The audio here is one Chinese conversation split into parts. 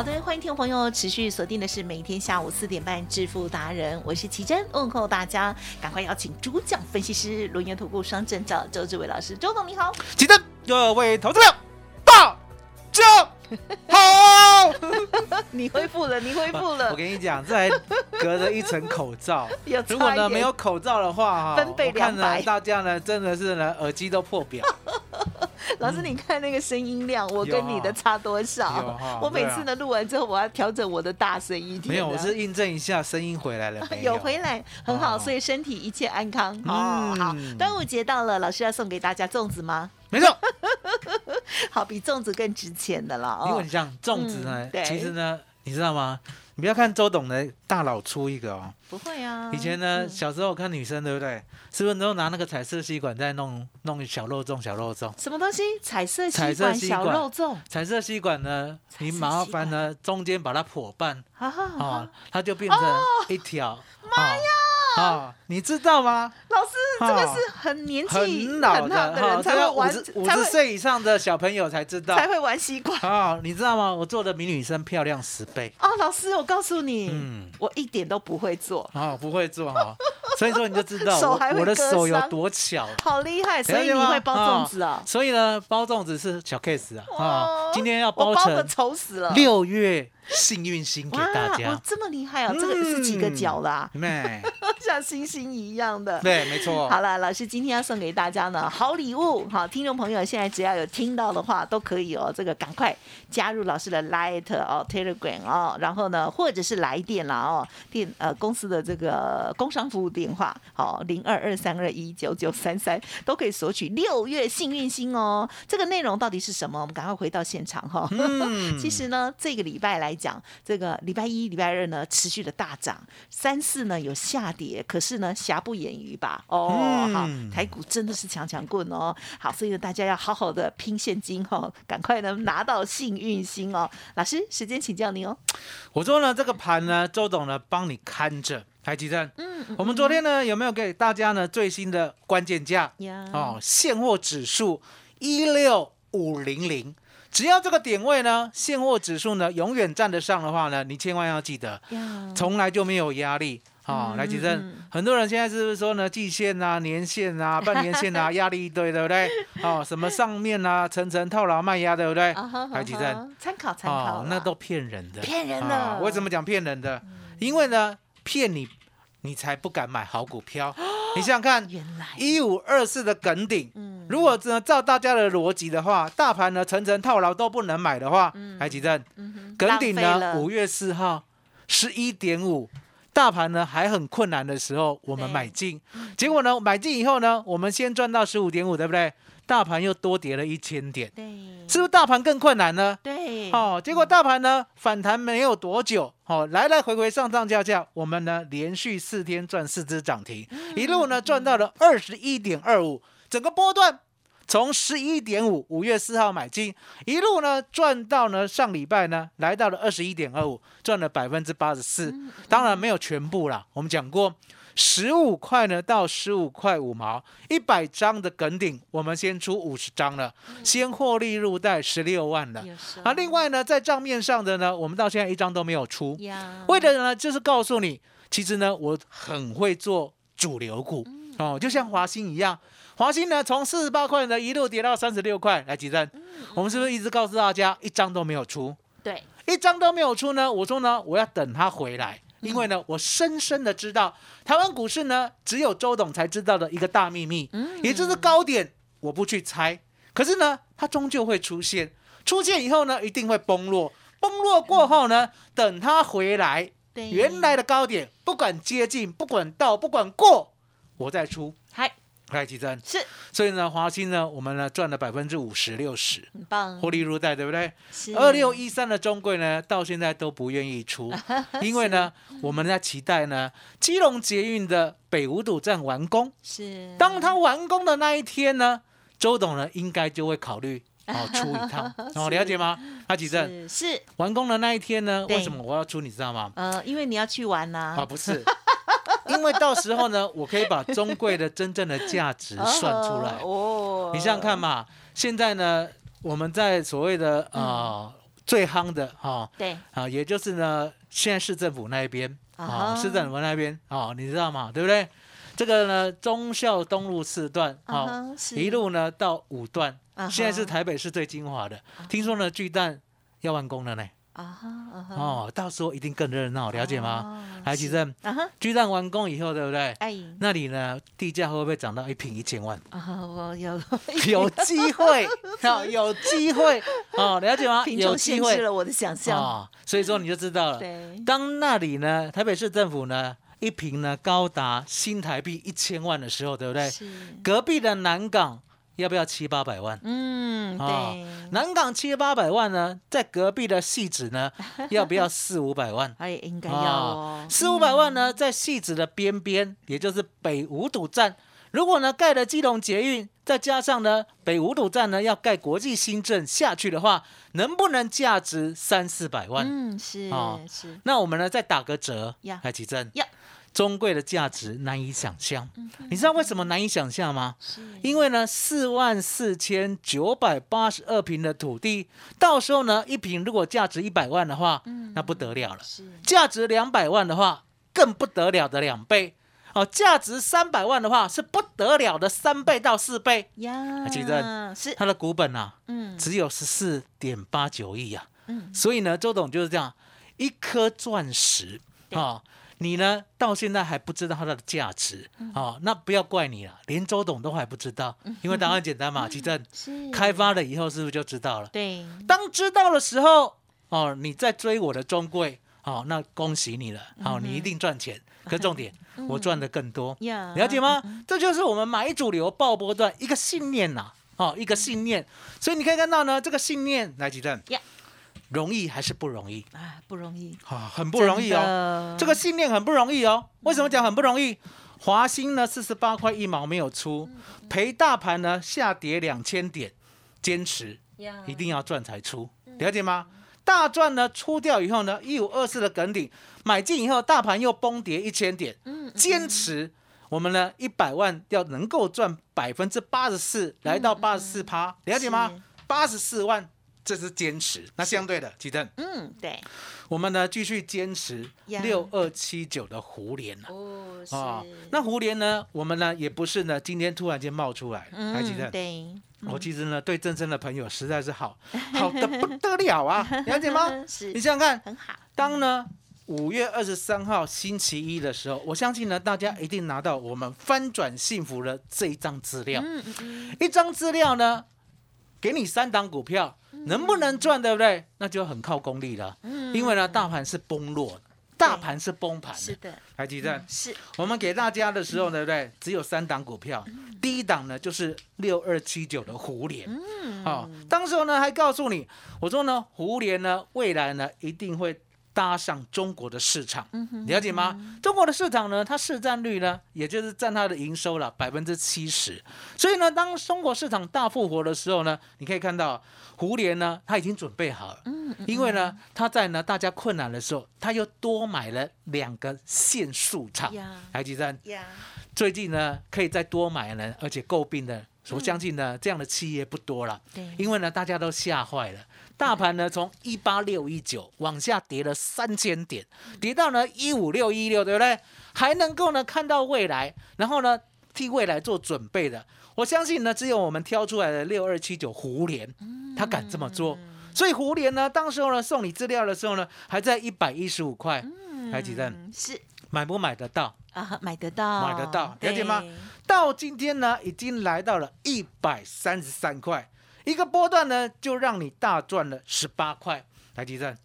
好的，欢迎听众朋友持续锁定的是每天下午四点半致富达人，我是奇珍，问候大家，赶快邀请主讲分析师轮源投顾双证照周志伟老师，周董你好，奇珍各位投资者，大家好。你恢复了，你恢复了。我，跟你讲，这还隔着一层口罩 如果呢没有口罩的话，哈，分贝我看200呢大家呢真的是呢耳机都破表。老师你看那个声音量，我跟你的差多少？我每次呢录完之后，我要调整我的大声一点，没有，我是印证一下声音回来了有回来，很好，哦所以身体一切安康。哦，好，嗯端午节到了，老师要送给大家粽子吗？没错，好，比粽子更值钱的了哦因为你。像粽子呢其实呢，你知道吗？你不要看周董的大佬出一个哦，不会啊，以前呢，嗯小时候看女生对不对？是不是都拿那个彩色吸管在弄弄小肉粽、小肉粽？什么东西？彩色彩吸管小色吸管肉粽，彩色吸管呢，你麻烦呢中间把它破半啊，它就变成一条。妈呀！啊，你知道吗？老师，这个哦是很年纪很老的的人才这会玩，要五十岁以上的小朋友才知道。才会玩吸管。啊，你知道吗？我做的比女生漂亮十倍。啊，老师，我告诉你，嗯我一点都不会做，啊，不会做哈，所以说你就知道手我我的手有多巧。好厉害，所以你会包粽子啊？所以呢，包粽子是小 case 啊。啊哦，今天要包成丑死了。六月幸运星给大，家哦，。这么厉害啊！这个是几个角啦？妹，像星星一样的。对，没错。好了，老师今天要送给大家呢好礼物，好，听众朋友现在只要有听到的话都可以哦，这个赶快加入老师的 Light 哦 Telegram 哦，然后呢或者是来电啦哦，电呃公司的这个工商服务电话好零二二三二一九九三三都可以索取六月幸运星哦。这个内容到底是什么？我们赶快回到现场哈、嗯 其实呢，这个礼拜来讲，这个礼拜一、礼拜二呢持续的大涨，三四呢有下跌，可是呢瑕不掩瑜吧？哦，嗯好，台股真的是强强棍哦。好，所以呢大家要好好的拼现金哦，赶快能拿到幸运星哦。老师，时间请教您哦。我说呢，这个盘呢，周董呢帮你看着。台积电，嗯，嗯我们昨天呢有没有给大家呢最新的关键价？呀，哦，现货指数一六五零零，只要这个点位呢，现货指数呢永远站得上的话呢，你千万要记得，从来就没有压力。哦，嗯来，吉正嗯，很多人现在是不是说呢，季线啊、年线啊、半年线啊，压力一堆，对不对？哦，什么上面啊，层层套牢卖压，对不对？啊哈台积电，参考参考，哦那都骗人的，骗人啊的。嗯为什么讲骗人的？因为呢，骗你，你才不敢买好股票。你想想看，一五二四的梗顶，嗯如果呢照大家的逻辑的话，大盘呢层层套牢都不能买的话，台积电嗯哼梗顶呢五月四号十一点五。大盘呢还很困难的时候，我们对买进，结果呢买进以后呢，我们先赚到十五点五，对不对？大盘又多跌了一千点，对，是不是大盘更困难呢？对，哦，结果大盘呢反弹没有多久，哦，来来回回上上下下，我们呢连续四天赚四只涨停，一路呢赚到了二十一点二五，整个波段从十一点五五月四号买进，一路呢赚到呢上礼拜呢来到了二十一点二五，赚了百分之八十四，当然没有全部啦，我们讲过。十五块呢到十五块五毛，一百张的梗顶，我们先出五十张了，先获利入袋十六万了。啊，另外呢，在账面上的呢，我们到现在一张都没有出，呀，为的呢就是告诉你，其实呢我很会做主流股。哦，就像华兴一样，华兴呢从四十八块呢一路跌到三十六块，来几阵？我们是不是一直告诉大家一张都没有出？对，一张都没有出呢？我说呢，我要等它回来，因为呢，我深深的知道台湾股市呢，只有周董才知道的一个大秘密，也就是高点，我不去猜，可是呢，它终究会出现，出现以后呢，一定会崩落，崩落过后呢，等它回来，原来的高点，不管接近，不管到，不管过，我再出，嗨，来几针。是。所以呢，华兴呢，我们呢赚了百分之五十六十，很棒，获利入袋，对不对？是。二六一三的中贵呢，到现在都不愿意出，因为呢，我们在期待呢，基隆捷运的北五堵站完工。是。当它完工的那一天呢，周董呢应该就会考虑哦出一趟，哦了解吗？他几阵是是。完工的那一天呢，对。为什么我要出？你知道吗？呃，因为你要去玩呐、啊，不是，因为到时候呢，我可以把中贵的真正的价值算出来。哦，你想想看嘛，现在呢，我们在所谓的呃、最夯的哈对啊，也就是呢，现在市政府那一边啊啊，市政府那边啊，你知道吗？对不对？这个呢，忠孝东路四段啊一路呢到五段现在是台北市最精华的。听说呢，巨蛋要完工了呢，啊哈啊哈，哦，到时候一定更热闹，了解吗？哦来，吉正，啊哈，巨蛋完工以后，对不对？哎那里呢，地价会不会涨到一平一千万？啊，我有 有机会，哦，有机会，哦，了解吗？贫有机会了我的想象，啊，所以说你就知道了。当那里呢，台北市政府呢，一平呢高达新台币一千万的时候，对不对？是，隔壁的南港要不要七八百万？嗯，哦对，南港七八百万呢，在隔壁的戏子呢，要不要四五百万？哎，应该要哦，四五百万呢，在戏子的边边，也就是北五堵站。如果呢盖了基隆捷运，再加上呢北五堵站呢要盖国际新镇下去的话，能不能价值三四百万？嗯，是哦是，那我们呢再打个折呀，来奇正呀，中贵的价值难以想象。你知道为什么难以想象吗？是因为呢，四万四千九百八十二平的土地，到时候呢，一平如果价值一百万的话，那不得了了。是价值两百万的话，更不得了的两倍。哦，价值三百万的话，是不得了的三倍到四倍。呀，记得是，它的股本啊，嗯只有十四点八九亿啊。嗯，所以呢，周董就是这样，一颗钻石啊、你呢到现在还不知道它的价值嗯。啊、那不要怪你了，连周董都还不知道，因为答案简单嘛，其正是。开发了以后是不是就知道了？对，当知道的时候，哦，你在追我的中贵，哦，那恭喜你了，好、你一定赚钱。可重点，我赚的更多，呀，了解吗？这就是我们买主流爆波段一个信念呐、哦，一个信念。所以你可以看到呢，这个信念来几阵。呀，容易还是不容易？啊，不容易，啊、很不容易哦。哦这个信念很不容易哦。为什么讲很不容易？华兴呢，四十八块一毛没有出，陪大盘呢下跌两千点，坚持一定要赚才出，了解吗？大赚呢出掉以后呢，一五二四的梗顶买进以后，大盘又崩跌一千点，嗯坚持我们呢一百万要能够赚百分之八十四，来到八十四趴，了解吗？八十四万，这是坚持。那相对的，吉正，嗯，对，我们呢继续坚持六二七九的胡联啊。哦，那胡联呢？我们呢也不是呢，今天突然间冒出来，还记得？嗯，对，我其实呢对正生的朋友实在是好，好的不得了啊，了解吗？是你想想看，很好，当呢五月二十三号星期一的时候，我相信呢大家一定拿到我们翻转幸福的这一张资料，嗯，一张资料呢给你三档股票，能不能赚，对不对？那就很靠功力了，嗯。因为呢大盘是崩落的，大盘是崩盘的，是的，还记得？是。我们给大家的时候，对不对？只有三档股票，第一档呢就是六二七九的胡联，嗯。好、当时候呢还告诉你，我说呢胡联呢未来呢一定会搭上中国的市场，了解吗？中国的市场呢，它市占率呢，也就是占它的营收了百分之七十，所以呢，当中国市场大复活的时候呢，你可以看到胡联呢，他已经准备好了，因为呢，他在呢大家困难的时候，他又多买了两个限速厂呀，台积电，最近呢可以再多买呢，而且诟病的，我相信呢这样的企业不多了。对，因为呢，大家都吓坏了，大盘呢从一八六一九往下跌了三千点，跌到呢一五六一六，对不对？还能够呢看到未来，然后呢替未来做准备的。我相信呢，只有我们挑出来的六二七九胡联，他敢这么做。所以胡联呢，当时候呢送你资料的时候呢，还在一百一十五块，台积电嗯是买不买得到？啊，买得到，买得到了解吗？到今天呢，已经来到了一百三十三块，一个波段呢就让你大赚了十八块，台积电，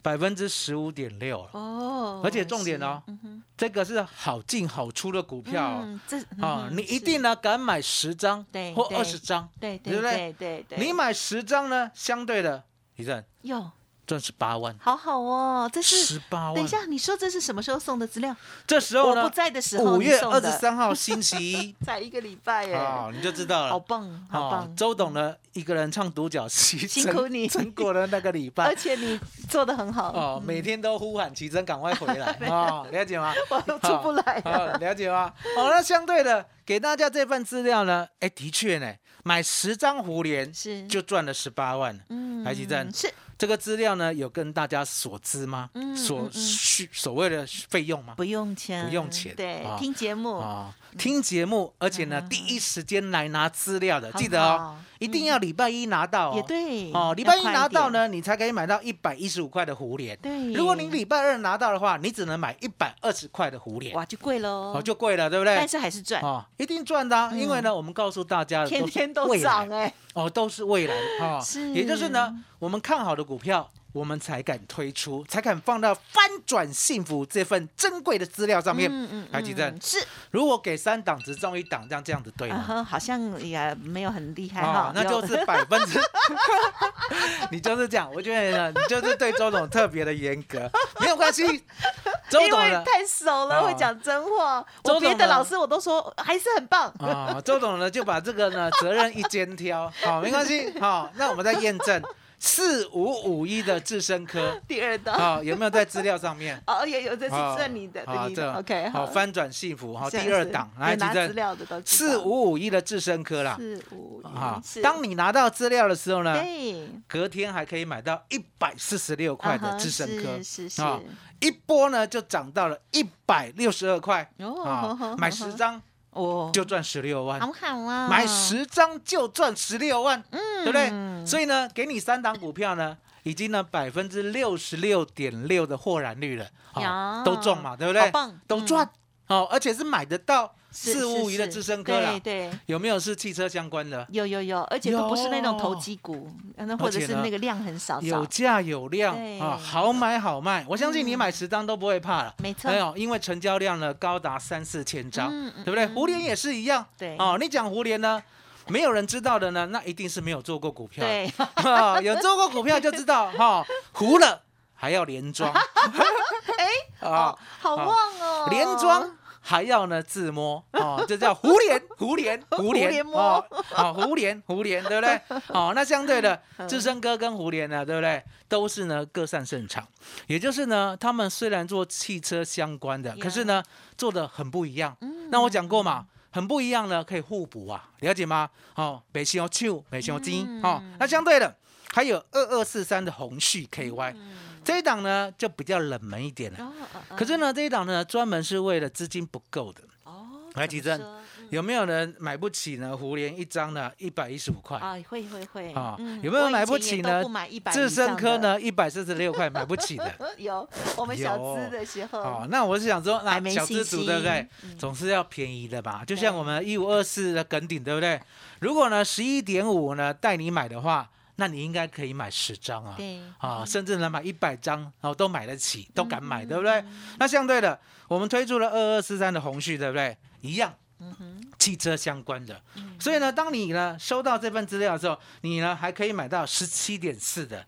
百分之十五点六了。哦，而且重点哦，嗯这个是好进好出的股票哦。嗯这啊你一定呢敢买十张或二十张，对对对不对？你买十张呢，相对的，一阵哟，赚十八万，好好哦，这是十八万。等一，下，你说这是什么时候送的资料？这时候呢我不，在的时候，五月二十三号星期一 在一个礼拜耶，啊，你就知道了。好棒，好哦棒，周董呢一个人唱独角戏，辛苦你撑过了那个礼拜而。且你做的很好哦，每天都呼喊奇珍赶快回来 哦，了解吗？我都出不来哦了，了解吗？哦，那相对的，给大家这份资料呢，哎，的确呢，买十张胡联是就赚了十八万。嗯台积电是这个资料呢，有跟大家所知吗？嗯所需所谓的费用吗？不用钱，不用钱对啊，听节目，啊，听节目，而且呢，嗯。第一时间来拿资料的，很记得哦，一定要礼拜一拿到哦。也对，哦，礼拜一，拿到呢，你才可以买到一百一十五块的胡联。对，如果你礼拜二拿到的话，你只能买一百二十块的胡联，哇就贵喽，哦，就贵了，对不对？但？是还是赚，哦，一定赚的啊，因为呢，我们告诉大家天天都涨哎，哦，都是未来的哈，也就是呢，我们看好的股票，我们才敢推出，才敢放到翻转幸福这份珍贵的资料上面。嗯嗯台积电嗯是，如果给三档只中一档，这样这样子对吗？啊，好像也没有很厉害哦哈，，那就是 百分之，你就是这样，我觉得呢，你就是对周董特别的严格，没有关系，周因董太熟了，哦会讲真话。周我别的老师我都说还是很棒。啊，周董呢就把这个呢责任一肩挑，好，没关系，好，那我们再验证四五五一的智深科，第二档好，有没有在资料上面？哦，有有，这是好这里的，好的，OK，好，翻转幸福，好，是第二是档来拿资料的都四五五一的智深科啦，四五啊一，是。当你拿到资料的时候呢，隔天还可以买到一百四十六块的啊哈智深科，是。是一波呢就涨到了一百六十二块。哦啊好好，买十张哦，就赚十六万，好好啊，买十张就赚十六万，嗯，对不对？所以呢，给你三档股票呢，已经呢百分之六十六点六的获然率了，啊，呀。都中嘛，对不对？都赚。哦，而且是买得到是四物鱼的是。智深科啦。对，对。有没有是汽车相关的？有有有，而且都不是那种投机股，那或者是那个量很少少，有价有量对。啊，好买好卖，我相信你嗯买十张都不会怕了。没错。没，有，因为成交量呢高达三四千张，对不对？嗯胡联也是一样，对。哦，你讲胡联呢，没有人知道的呢，那一定是没有做过股票，对，有做过股票就知道哈，糊了还要连庄，哎，啊，好旺哦，连庄。还要呢自摸哦，这叫胡连 胡连胡连连摸哦，好胡连胡连，对不对？好，那相对的，智深哥跟胡连呢，对不对？都是呢各擅胜场，也就是呢，他们虽然做汽车相关的，可是呢做的很不一样。那我讲过嘛，很不一样呢，可以互补啊，了解吗？哦，北香秋，北香金，哦，那相对的还有二二四三的红旭 KY，这一档呢就比较冷门一点了。可是呢，这一档呢，专门是为了资金不够的。哦，来吉正有没有人买不起呢？胡莲一张呢，一百一十五块。啊，会会会啊嗯有没有买不起呢智深科？呢，一百四十六块，买不起的。有，我们小资的时候哦，，那我是想说，那小资信族对不对？嗯总是要便宜的吧？就像我们一五二四的梗顶，对不对？如果呢十一点五呢带你买的话，那你应该可以买十张啊。对，啊，甚至能买一百张，然后都买得起，都敢嗯买，对不对？那相对的，我们推出了二二四三的红旭，对不对？一样，嗯汽车相关的。所以呢，当你呢收到这份资料的时候，你呢还可以买到十七点四的，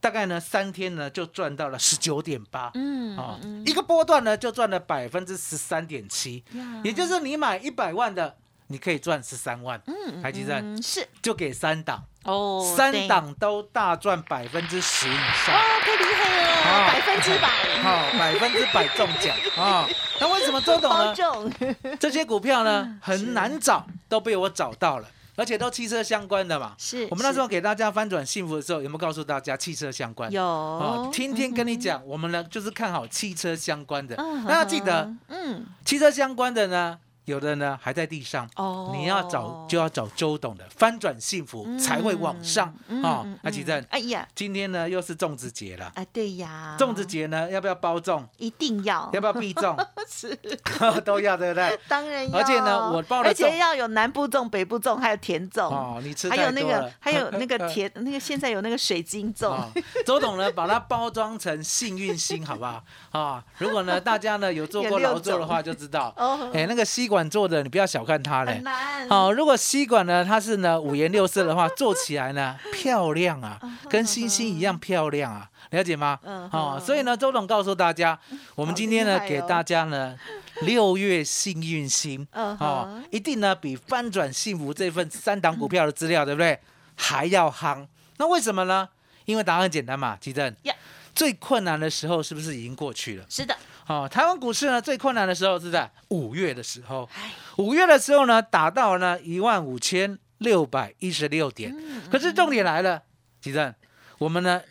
大概呢三天呢就赚到了十九点八。嗯啊嗯，一个波段呢就赚了百分之十三点七，也就是你买一百万的，你可以赚十三万。嗯台积电嗯是就给三档，哦，三对档都大赚百分之十以上。哦，太厉害了，啊百分之百，好，百分之百中奖啊！那为什么周董包呢？中，这些股票呢 很难找，都被我找到了，而且都汽车相关的嘛。是我们那时候是给大家翻转幸福的时候，有没有告诉大家汽车相关？有哦，天天跟你讲，我们呢就是看好汽车相关的。嗯那要记得，嗯，汽车相关的呢，有的呢还在地上。哦你要找就要找周董的翻转幸福才会往上嗯啊嗯！那奇正，哎呀，今天呢又是粽子节了，哎，对呀，粽子节呢要不要包粽？一定要，要不要必粽？是，都要，对不对？当然要。而且呢我包了而且要有南部粽、北部粽，还有甜粽，哦，你吃还有那个 还有那个甜，那个现在有那个水晶粽哦，周董呢，把它包装成幸运星，好不好？啊，如果呢大家呢有做过劳作的话，就知道，哦哎，那个吸管做的，你不要小看它嘞。好，如果吸管呢，它是呢五颜六色的话，做起来呢漂亮啊，跟星星一样漂亮啊，了解吗？嗯哦，所以呢，周董告诉大家，我们今天呢哦给大家呢六月幸运星嗯哦，一定呢比翻转幸福这份三档股票的资料，对不对？还要夯。那为什么呢？因为答案很简单嘛，基正呀。最困难的时候是不是已经过去了？是的，哦，台湾股市呢最困难的时候是在五月的时候。哎，五月的时候呢，达到呢一万五千六百一十六点。嗯可是重点来了，吉正，我们呢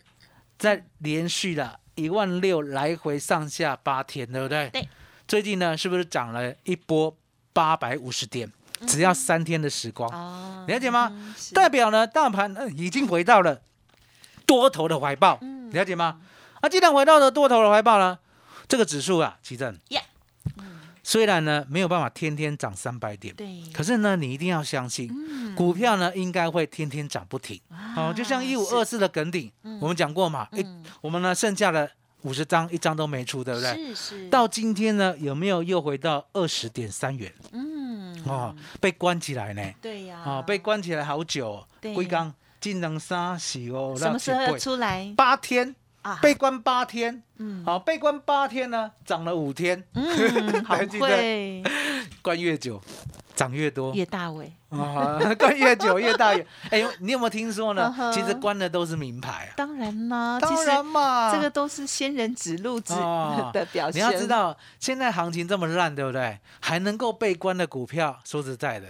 在连续了一万六来回上下八天，对不对？对。最近呢，是不是涨了一波八百五十点？只要三天的时光，哦了解吗？嗯代表呢，大盘呃已经回到了多头的怀抱，嗯了解吗？啊，既然回到了多头的怀抱呢，这个指数啊，奇正。Yeah，虽然呢没有办法天天涨三百点，对，可是呢，你一定要相信，嗯。股票呢应该会天天涨不停。哦，就像一五二四的梗顶，我们讲过嘛，一嗯。我们呢剩下的五十张，一张都没出，对不对？是是。到今天呢，有没有又回到二十点三元？嗯。哦，被关起来呢，对呀，哦，被关起来好久哦，龟缸技能三喜哦，什么时候出来？八天，啊？被关八天，嗯好，被关八天呢，涨了五天，嗯，好会关越久，涨越多。越大尾啊，关越久越大越。哎，你有没有听说呢其实关的都是名牌啊。当然啦，其当然嘛，这个都是仙人指路之哦 的表现你。要知道，现在行情这么烂，对不对？还能够被关的股票，说实在的，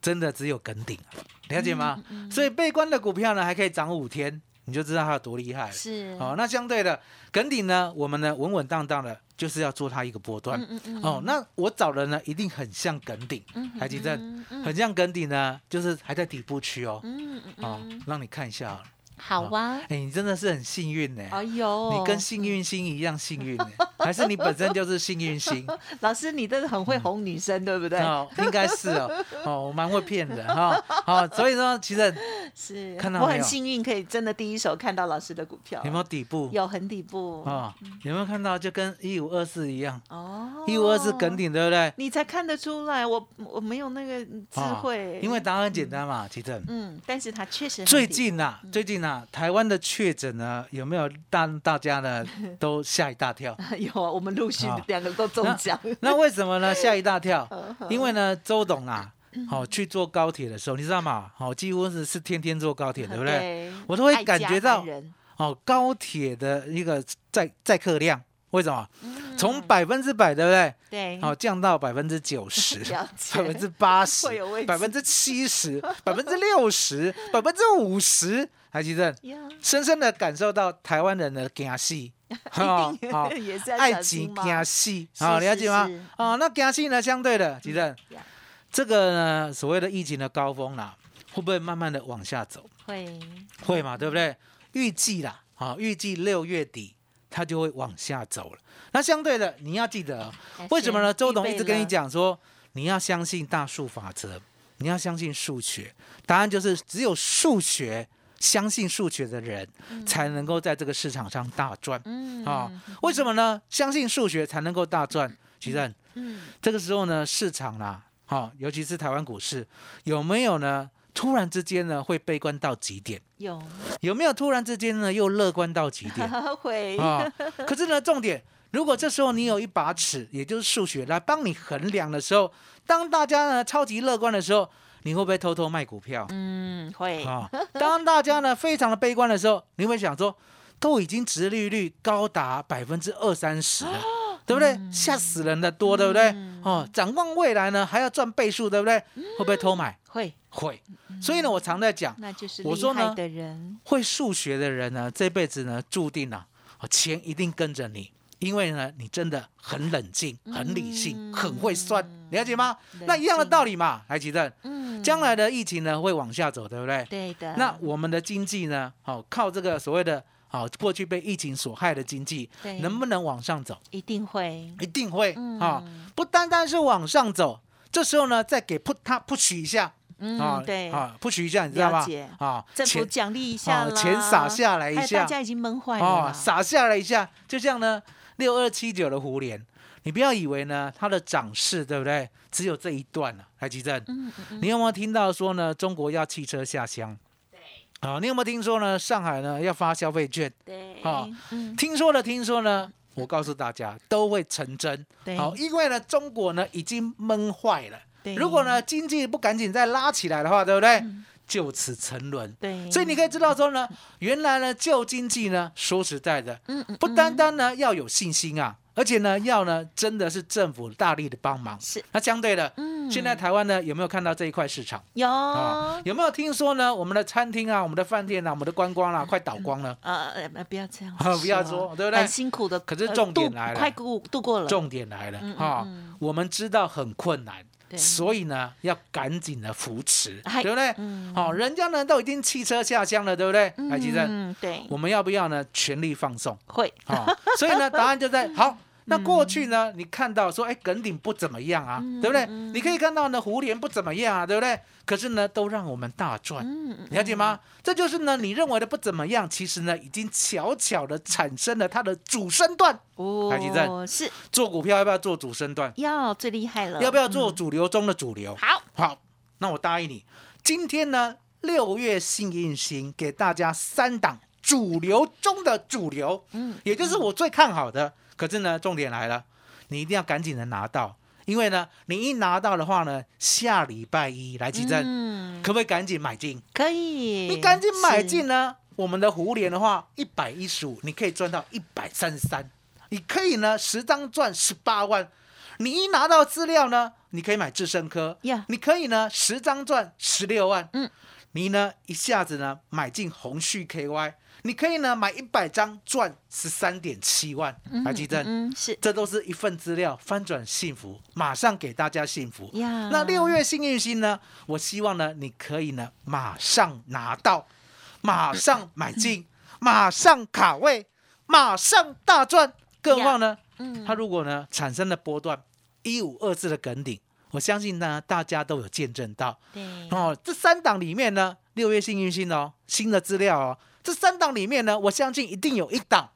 真的只有梗顶啊，了解吗？嗯所以被关的股票呢，还可以涨五天，你就知道它有多厉害了。是哦，那相对的梗顶呢，我们呢稳稳当当的，就是要做它一个波段。嗯嗯嗯哦，那我找的呢，一定很像梗顶，嗯台积电嗯嗯很像梗顶呢，就是还在底部区哦。嗯嗯哦嗯，让你看一下好啊，哎，你真的是很幸运呢。哎呦，你跟幸运星一样幸运呢，还是你本身就是幸运星？老师，你真的很会哄女生，对不对？哦，应该是哦，哦，我蛮会骗人哈，好，所以说其实 是，看到没有很幸运，可以真的第一手看到老师的股票。有没有底部？有很底部哦，有没有看到就跟一五二四一样，哦，一五二四梗，顶对不对？你才看得出来，我我没有那个智哦慧，因为答案很简单嘛，其实嗯，但是他确实最近呐，最近呐，台湾的确诊呢，有没有让大家呢 都吓一大跳？有啊，我们陆续啊两个都中奖，那为什么呢？吓一大跳，嗯因为呢，周董啊，好、去坐高铁的时候，你知道吗？好、几乎是是天天坐高铁，对不对？对我都会感觉到哦，高铁的一个载载客量，为什么？嗯从百分之百，对不对？对，好、降到百分之九十，百分之八十百分之七十，百分之六十，百分之五十，还记得？呀，深深的感受到台湾人的惊喜，哈好 爱情惊戏，是好了解吗是是？哦，那惊喜呢，相对的，其实呀这个呢，所谓的疫情的高峰啦，会不会慢慢的往下走？会会嘛，对不对？预计啦，啊，预计六月底它就会往下走了。那相对的，你要记得哦，为什么呢？周董一直跟你，讲说，你要相信大数法则，你要相信数学。答案就是只有数学，相信数学的人，才能够在这个市场上大赚嗯啊。为什么呢？相信数学才能够大赚。其实嗯，这个时候呢，市场啦，好、尤其是台湾股市，有没有呢？突然之间呢，会悲观到极点？有有没有突然之间呢，又乐观到极点？会啊、可是呢，重点，如果这时候你有一把尺，也就是数学来帮你衡量的时候，当大家呢超级乐观的时候，你会不会偷偷卖股票？嗯会啊、当大家呢非常的悲观的时候，你会想说，都已经殖利率高达百分之二三十了。对不对？吓死人的多，对不对？哦，展望未来呢，还要赚倍数，对不对？会不会偷买？会，会。所以呢，我常在讲，那就是我说呢会数学的人呢，这辈子呢，注定啊，哦钱一定跟着你，因为呢，你真的很冷静、很理性、嗯很会算，了解吗？那一样的道理嘛，来吉正，嗯。将来的疫情呢会往下走，对不对？对的，那我们的经济呢，好、靠这个所谓的好、过去被疫情所害的经济，能不能往上走？一定会，一定会嗯。啊、不单单是往上走，这时候呢，再给 put 他 push 一下啊嗯，，对，啊，push 一下，你知道吗？啊，政府钱奖励一下钱撒下来一下。大家已经闷坏了哦，啦，撒下来一下，就这样呢六二七九的胡联，你不要以为呢它的涨势对不对？只有这一段了、台积电，嗯嗯嗯，你有没有听到说呢中国要汽车下乡？对，啊，你有没有听说呢上海呢要发消费券？对，好嗯，听说了，听说呢，我告诉大家都会成真。对，好，因为呢中国呢已经闷坏了。对如果呢经济不赶紧再拉起来的话，对不对？嗯就此沉沦。对，所以你可以知道说呢，原来呢旧经济呢，说实在的，嗯嗯不单单呢要有信心啊，而且呢要呢真的是政府大力的帮忙。是，那相对的，嗯。现在台湾呢有没有看到这一块市场？有。啊？有没有听说呢？我们的餐厅啊，我们的饭店啊，我们的观光啊，快倒光了。呃呃，不要这样 不要说对不对？很辛苦的，可是重点来了。快度度过了，重点来了嗯嗯哈嗯，我们知道很困难，对所以呢要赶紧的扶持，嗨对不对？嗯好，人家呢都已经汽车下乡了，对不对？海基正，嗯，对，我们要不要呢全力放送？会，好，所以呢答案就在好。那过去呢，你看到说，哎，耿鼎不怎么样啊，嗯对不对？嗯你可以看到呢，胡联不怎么样啊，对不对？可是呢，都让我们大赚，了解？吗？这就是呢，你认为的不怎么样，其实呢，已经悄悄的产生了它的主升段。哦，是做股票要不要做主升段？要最厉害了，要不要做嗯主流中的主流？好？好，那我答应你，今天呢，六月幸运星给大家三档主流中的主流，嗯，也就是我最看好的。可是呢，重点来了，你一定要赶紧的拿到，因为呢，你一拿到的话呢，下礼拜一来集证，嗯，可不可以赶紧买进？可以，你赶紧买是进呢，我们的胡联的话，一百一十五，你可以赚到一百三十三，你可以呢十张赚十八万。你一拿到资料呢，你可以买智深科呀你可以呢十张赚十六万，嗯，你呢一下子呢买进红旭 KY，你可以呢买一百张赚十三点七万，白吉珍？嗯，是这都是一份资料，翻转幸福，马上给大家幸福。呀，那六月幸运星呢？我希望呢，你可以呢马上拿到，马上买进，马上卡位，马上大赚。更何况呢，嗯，它如果呢产生了波段一五二四的梗顶，我相信呢大家都有见证到对，哦。这三档里面呢，六月幸运星哦，新的资料哦，这三档里面呢，我相信一定有一档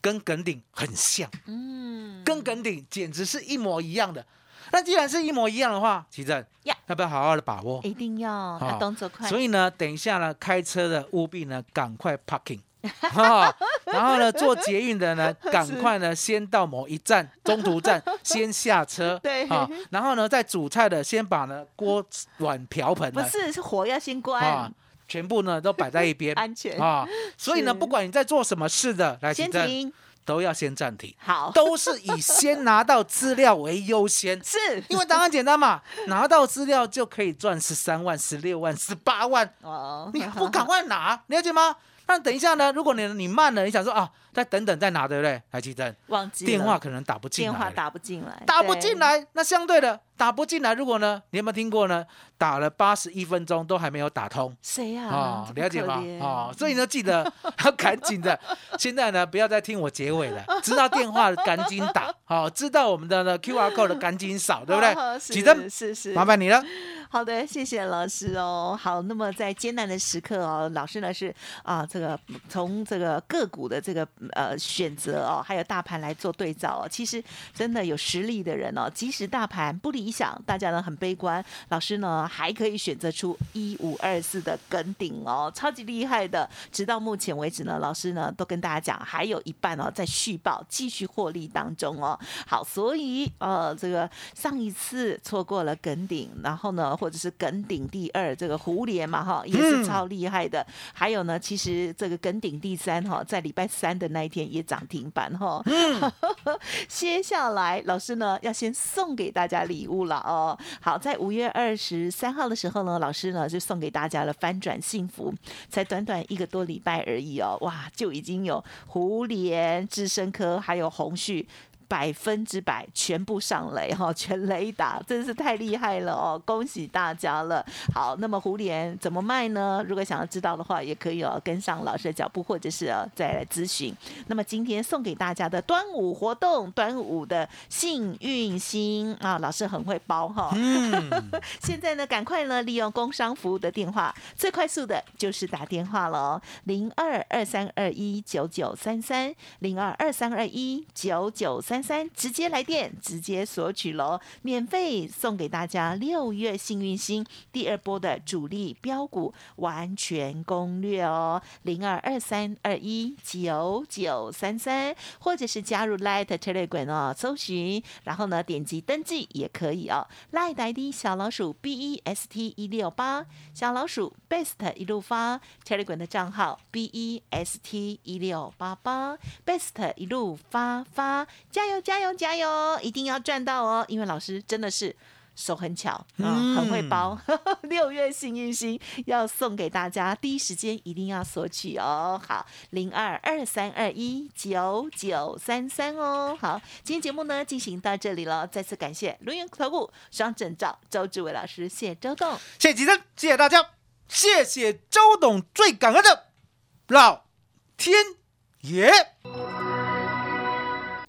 跟梗顶很像。嗯，跟梗顶简直是一模一样的。那既然是一模一样的话，奇正呀。要不要好好的把握？一定要要动作快，所以呢，等一下呢，开车的务必呢赶快 parking，哈，然后呢，坐捷运的呢，赶快呢先到某一站中途站先下车，对。啊，然后呢，在煮菜的先把呢锅碗瓢盆不是是火要先关。啊，全部呢都摆在一边。安全，啊，所以呢，不管你在做什么事的，来，先停，都要先暂停。好，都是以先拿到资料为优先，是。因为答案简单嘛，拿到资料就可以赚十三万、十六万、十八万，哦，你不赶快拿，了解吗？那等一下呢？如果你你慢了，你想说啊，再等等再拿，对不对？台积电忘记电话可能打不进来，电话打不进来，打不对进来，那相对的打不进来，如果呢，你有没有听过呢？打了八十一分钟都还没有打通。谁呀？哦，这么了解吗可？怜哦，所以呢，记得 要赶紧的。现在呢，不要再听我结尾了，知道电话的赶紧打，好、知道我们的呢 QR code 的赶紧扫，对不对？哦是，是是，麻烦你了。好的，谢谢老师哦。好，那么在艰难的时刻哦，老师呢是啊，这个从这个个股的这个呃选择哦，还有大盘来做对照哦。其实真的有实力的人哦，即使大盘不理想，大家呢很悲观，老师呢还可以选择出一五二四的梗顶哦，超级厉害的。直到目前为止呢，老师呢都跟大家讲，还有一半哦在续报，继续获利当中哦。好，所以呃，这个上一次错过了梗顶，然后呢或者是耿鼎第二，这个胡联嘛哈，也是超厉害的。还有呢，其实这个耿鼎第三哈，在礼拜三的那一天也涨停板哈。嗯 接下来老师呢要先送给大家礼物了哦。好，在五月二十三号的时候呢，老师呢就送给大家了翻转幸福，才短短一个多礼拜而已哦，哇，就已经有胡联、智深科还有红旭。百分之百全部上雷哈，全雷打，真是太厉害了哦！恭喜大家了。好，那么胡莲怎么卖呢？如果想要知道的话，也可以哦跟上老师的脚步，或者是再来咨询。那么今天送给大家的端午活动，端午的幸运星啊，老师很会包哈。嗯。现在呢，赶快呢利用工商服务的电话，最快速的就是打电话了，零二二三二一九九三三，零二二三二一九九三。三直接来电，直接索取喽，免费送给大家六月幸运星第二波的主力标股完全攻略哦，零二二三二一九九三三，或者是加入 Light Telegram 哦，搜寻，然后呢点击登记也可以哦，Light ID 小老鼠 B E S T 一六八，小老鼠 Best 一路发 Telegram 的账号 B E S T 一六八八，Best 一路发发，加油！加油加油加油！一定要赚到哦！因为老师真的是手很巧啊，很会包。六月幸运星要送给大家，第一时间一定要索取哦。好，零二二三二一九九三三哦。好，今天节目呢进行到这里了，再次感谢轮源投顾双证照周志伟老师，谢谢周董，谢谢吉生，谢谢大家，谢谢周董，最感恩的老天爷。